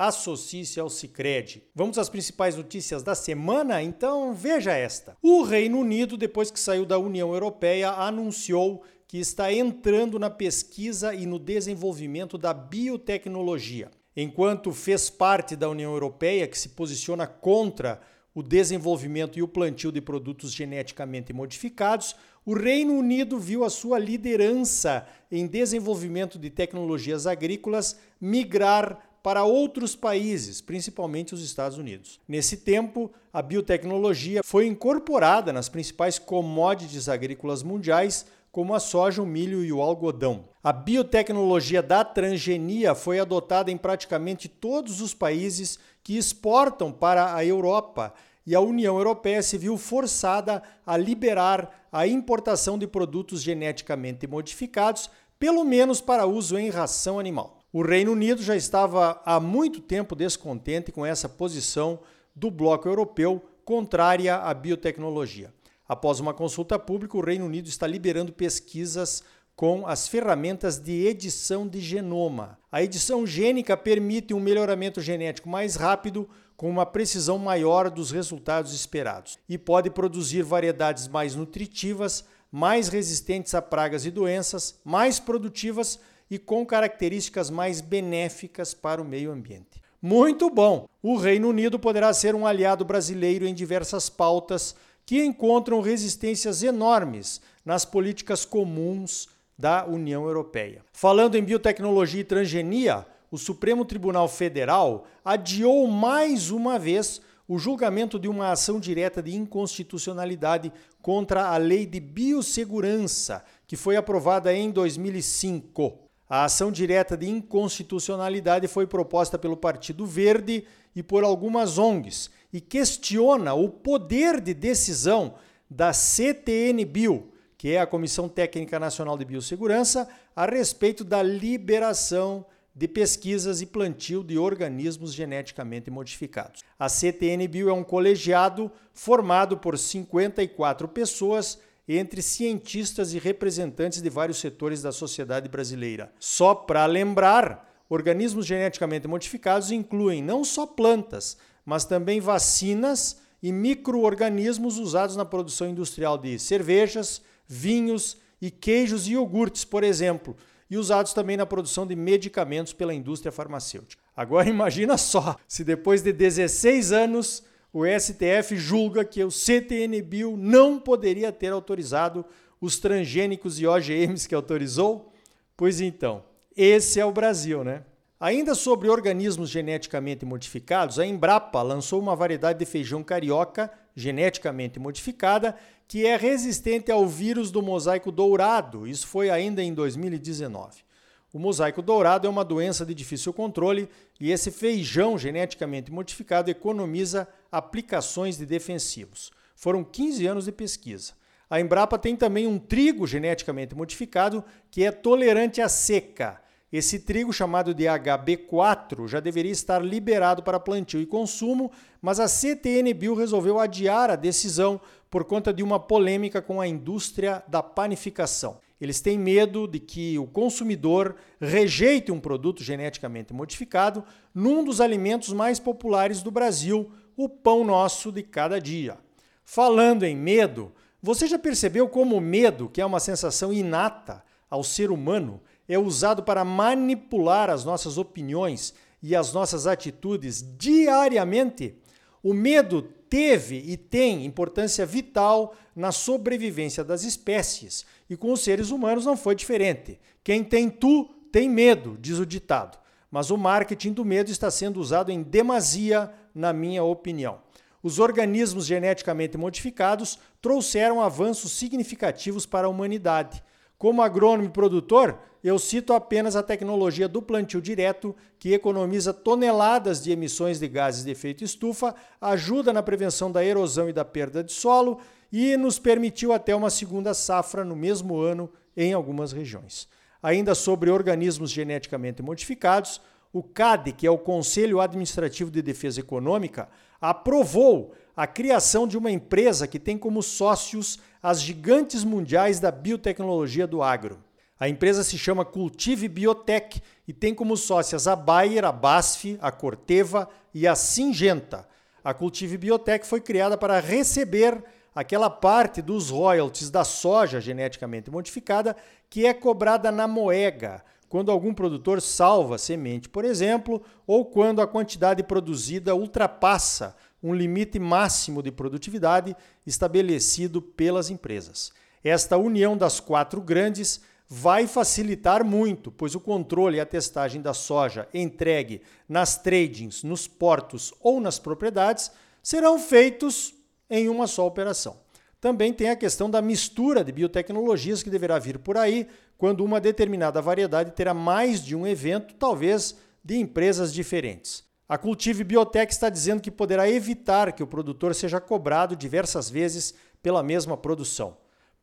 associe-se ao Cicred. Vamos às principais notícias da semana? Então veja esta. O Reino Unido, depois que saiu da União Europeia, anunciou que está entrando na pesquisa e no desenvolvimento da biotecnologia. Enquanto fez parte da União Europeia, que se posiciona contra o desenvolvimento e o plantio de produtos geneticamente modificados, o Reino Unido viu a sua liderança em desenvolvimento de tecnologias agrícolas migrar para outros países, principalmente os Estados Unidos. Nesse tempo, a biotecnologia foi incorporada nas principais commodities agrícolas mundiais, como a soja, o milho e o algodão. A biotecnologia da transgenia foi adotada em praticamente todos os países que exportam para a Europa e a União Europeia se viu forçada a liberar a importação de produtos geneticamente modificados, pelo menos para uso em ração animal. O Reino Unido já estava há muito tempo descontente com essa posição do bloco europeu contrária à biotecnologia. Após uma consulta pública, o Reino Unido está liberando pesquisas com as ferramentas de edição de genoma. A edição gênica permite um melhoramento genético mais rápido, com uma precisão maior dos resultados esperados, e pode produzir variedades mais nutritivas, mais resistentes a pragas e doenças, mais produtivas e com características mais benéficas para o meio ambiente. Muito bom! O Reino Unido poderá ser um aliado brasileiro em diversas pautas que encontram resistências enormes nas políticas comuns da União Europeia. Falando em biotecnologia e transgenia, o Supremo Tribunal Federal adiou mais uma vez o julgamento de uma ação direta de inconstitucionalidade contra a Lei de Biossegurança, que foi aprovada em 2005. A ação direta de inconstitucionalidade foi proposta pelo Partido Verde e por algumas ONGs e questiona o poder de decisão da CTN-Bio, que é a Comissão Técnica Nacional de Biossegurança, a respeito da liberação de pesquisas e plantio de organismos geneticamente modificados. A CTN-Bio é um colegiado formado por 54 pessoas entre cientistas e representantes de vários setores da sociedade brasileira. Só para lembrar, organismos geneticamente modificados incluem não só plantas, mas também vacinas e microorganismos usados na produção industrial de cervejas, vinhos e queijos e iogurtes, por exemplo, e usados também na produção de medicamentos pela indústria farmacêutica. Agora imagina só, se depois de 16 anos o STF julga que o CTN-Bio não poderia ter autorizado os transgênicos e OGMs que autorizou? Pois então, esse é o Brasil, né? Ainda sobre organismos geneticamente modificados, a Embrapa lançou uma variedade de feijão carioca geneticamente modificada que é resistente ao vírus do mosaico dourado. Isso foi ainda em 2019. O mosaico dourado é uma doença de difícil controle e esse feijão geneticamente modificado economiza aplicações de defensivos. Foram 15 anos de pesquisa. A Embrapa tem também um trigo geneticamente modificado que é tolerante à seca. Esse trigo, chamado de HB4, já deveria estar liberado para plantio e consumo, mas a CTN Bio resolveu adiar a decisão por conta de uma polêmica com a indústria da panificação. Eles têm medo de que o consumidor rejeite um produto geneticamente modificado num dos alimentos mais populares do Brasil, o pão nosso de cada dia. Falando em medo, você já percebeu como o medo, que é uma sensação inata ao ser humano, é usado para manipular as nossas opiniões e as nossas atitudes diariamente? O medo teve e tem importância vital na sobrevivência das espécies e com os seres humanos não foi diferente. Quem tem tu tem medo, diz o ditado. Mas o marketing do medo está sendo usado em demasia, na minha opinião. Os organismos geneticamente modificados trouxeram avanços significativos para a humanidade. Como agrônomo e produtor, eu cito apenas a tecnologia do plantio direto, que economiza toneladas de emissões de gases de efeito estufa, ajuda na prevenção da erosão e da perda de solo e nos permitiu até uma segunda safra no mesmo ano em algumas regiões. Ainda sobre organismos geneticamente modificados, o CAD, que é o Conselho Administrativo de Defesa Econômica, aprovou a criação de uma empresa que tem como sócios as gigantes mundiais da biotecnologia do agro. A empresa se chama Cultive Biotech e tem como sócias a Bayer, a BASF, a Corteva e a Singenta. A Cultive Biotech foi criada para receber aquela parte dos royalties da soja geneticamente modificada que é cobrada na moega, quando algum produtor salva semente, por exemplo, ou quando a quantidade produzida ultrapassa um limite máximo de produtividade estabelecido pelas empresas. Esta união das quatro grandes vai facilitar muito, pois o controle e a testagem da soja entregue nas tradings, nos portos ou nas propriedades serão feitos em uma só operação. Também tem a questão da mistura de biotecnologias que deverá vir por aí, quando uma determinada variedade terá mais de um evento, talvez de empresas diferentes. A Cultive Biotech está dizendo que poderá evitar que o produtor seja cobrado diversas vezes pela mesma produção.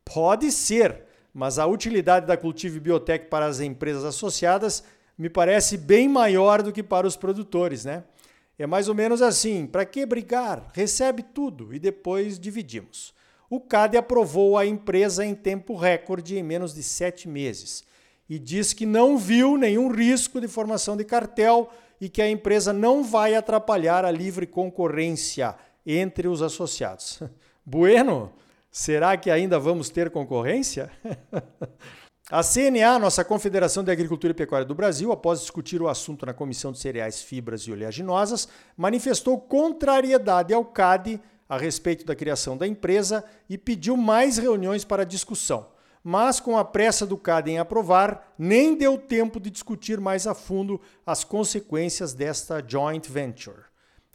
Pode ser, mas a utilidade da Cultive Biotech para as empresas associadas me parece bem maior do que para os produtores, né? É mais ou menos assim: para que brigar? Recebe tudo e depois dividimos. O CAD aprovou a empresa em tempo recorde, em menos de sete meses, e diz que não viu nenhum risco de formação de cartel e que a empresa não vai atrapalhar a livre concorrência entre os associados. Bueno, Será que ainda vamos ter concorrência? A CNA, nossa Confederação de Agricultura e Pecuária do Brasil, após discutir o assunto na Comissão de Cereais, Fibras e Oleaginosas, manifestou contrariedade ao CAD a respeito da criação da empresa e pediu mais reuniões para discussão. Mas, com a pressa do CAD em aprovar, nem deu tempo de discutir mais a fundo as consequências desta joint venture.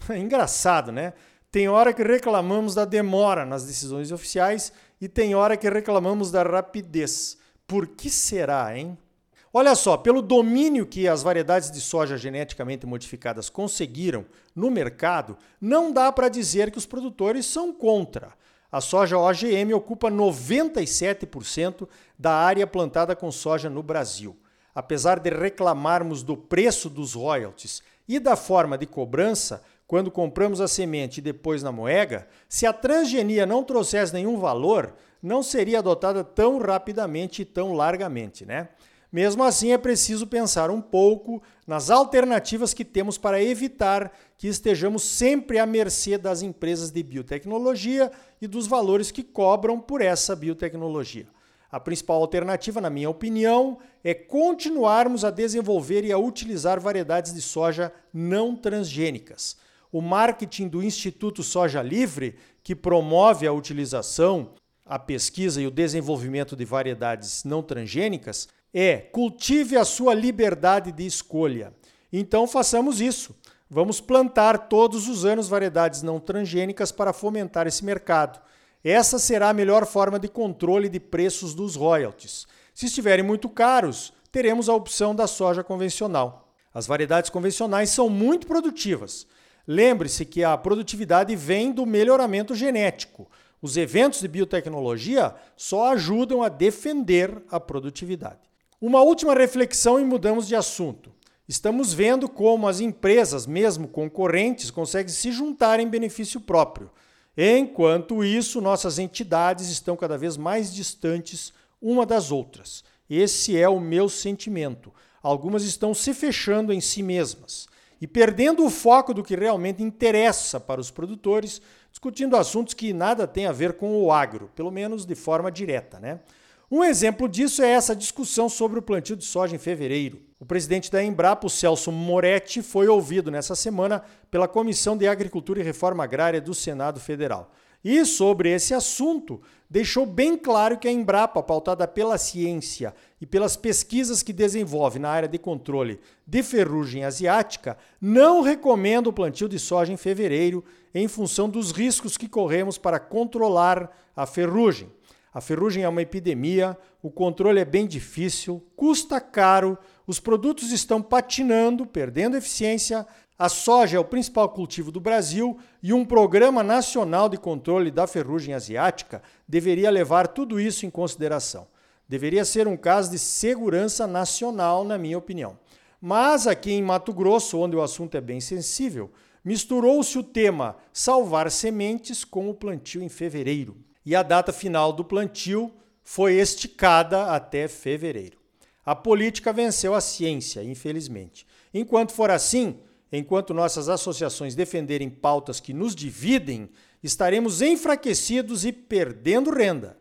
Engraçado, né? Tem hora que reclamamos da demora nas decisões oficiais e tem hora que reclamamos da rapidez. Por que será, hein? Olha só, pelo domínio que as variedades de soja geneticamente modificadas conseguiram no mercado, não dá para dizer que os produtores são contra. A soja OGM ocupa 97% da área plantada com soja no Brasil. Apesar de reclamarmos do preço dos royalties e da forma de cobrança, quando compramos a semente e depois na moega, se a transgenia não trouxesse nenhum valor, não seria adotada tão rapidamente e tão largamente, né? Mesmo assim, é preciso pensar um pouco nas alternativas que temos para evitar que estejamos sempre à mercê das empresas de biotecnologia e dos valores que cobram por essa biotecnologia. A principal alternativa, na minha opinião, é continuarmos a desenvolver e a utilizar variedades de soja não transgênicas o marketing do Instituto Soja Livre, que promove a utilização, a pesquisa e o desenvolvimento de variedades não transgênicas, é cultive a sua liberdade de escolha. Então façamos isso. Vamos plantar todos os anos variedades não transgênicas para fomentar esse mercado. Essa será a melhor forma de controle de preços dos royalties. Se estiverem muito caros, teremos a opção da soja convencional. As variedades convencionais são muito produtivas, Lembre-se que a produtividade vem do melhoramento genético. Os eventos de biotecnologia só ajudam a defender a produtividade. Uma última reflexão e mudamos de assunto. Estamos vendo como as empresas, mesmo concorrentes, conseguem se juntar em benefício próprio. Enquanto isso, nossas entidades estão cada vez mais distantes uma das outras. Esse é o meu sentimento. Algumas estão se fechando em si mesmas e perdendo o foco do que realmente interessa para os produtores, discutindo assuntos que nada têm a ver com o agro, pelo menos de forma direta. Né? Um exemplo disso é essa discussão sobre o plantio de soja em fevereiro. O presidente da Embrapa, Celso Moretti, foi ouvido nessa semana pela Comissão de Agricultura e Reforma Agrária do Senado Federal. E sobre esse assunto, deixou bem claro que a Embrapa, pautada pela ciência e pelas pesquisas que desenvolve na área de controle de ferrugem asiática, não recomenda o plantio de soja em fevereiro em função dos riscos que corremos para controlar a ferrugem. A ferrugem é uma epidemia, o controle é bem difícil, custa caro, os produtos estão patinando, perdendo eficiência, a soja é o principal cultivo do Brasil e um programa nacional de controle da ferrugem asiática deveria levar tudo isso em consideração. Deveria ser um caso de segurança nacional, na minha opinião. Mas aqui em Mato Grosso, onde o assunto é bem sensível, misturou-se o tema salvar sementes com o plantio em fevereiro. E a data final do plantio foi esticada até fevereiro. A política venceu a ciência, infelizmente. Enquanto for assim, enquanto nossas associações defenderem pautas que nos dividem, estaremos enfraquecidos e perdendo renda.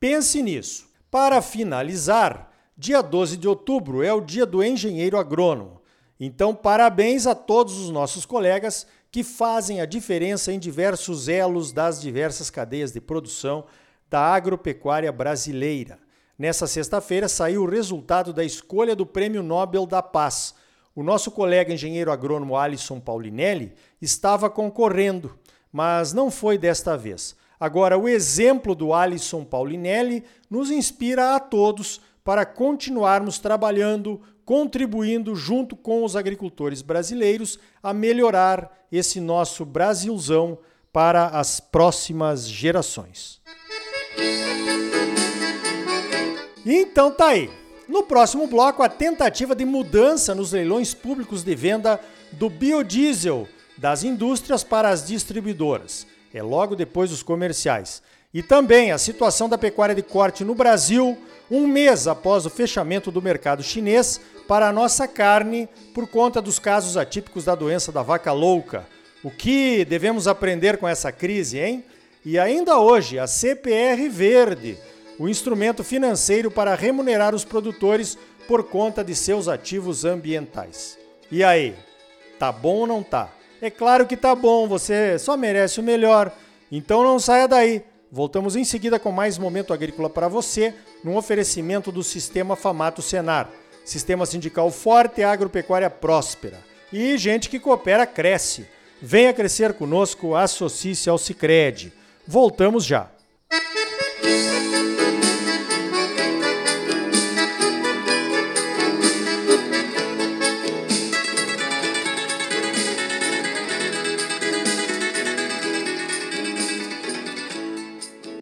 Pense nisso. Para finalizar, dia 12 de outubro é o dia do engenheiro agrônomo. Então, parabéns a todos os nossos colegas que fazem a diferença em diversos elos das diversas cadeias de produção da agropecuária brasileira. Nessa sexta-feira saiu o resultado da escolha do Prêmio Nobel da Paz o nosso colega engenheiro agrônomo Alisson Paulinelli estava concorrendo, mas não foi desta vez. Agora, o exemplo do Alisson Paulinelli nos inspira a todos para continuarmos trabalhando, contribuindo junto com os agricultores brasileiros a melhorar esse nosso Brasilzão para as próximas gerações. Então tá aí. No próximo bloco, a tentativa de mudança nos leilões públicos de venda do biodiesel das indústrias para as distribuidoras. É logo depois dos comerciais. E também a situação da pecuária de corte no Brasil, um mês após o fechamento do mercado chinês para a nossa carne por conta dos casos atípicos da doença da vaca louca. O que devemos aprender com essa crise, hein? E ainda hoje, a CPR Verde o instrumento financeiro para remunerar os produtores por conta de seus ativos ambientais. E aí, tá bom ou não tá? É claro que tá bom, você só merece o melhor. Então não saia daí. Voltamos em seguida com mais momento agrícola para você, num oferecimento do Sistema Famato Senar. Sistema sindical forte e agropecuária próspera. E gente que coopera cresce. Venha crescer conosco, associe-se ao Sicredi. Voltamos já.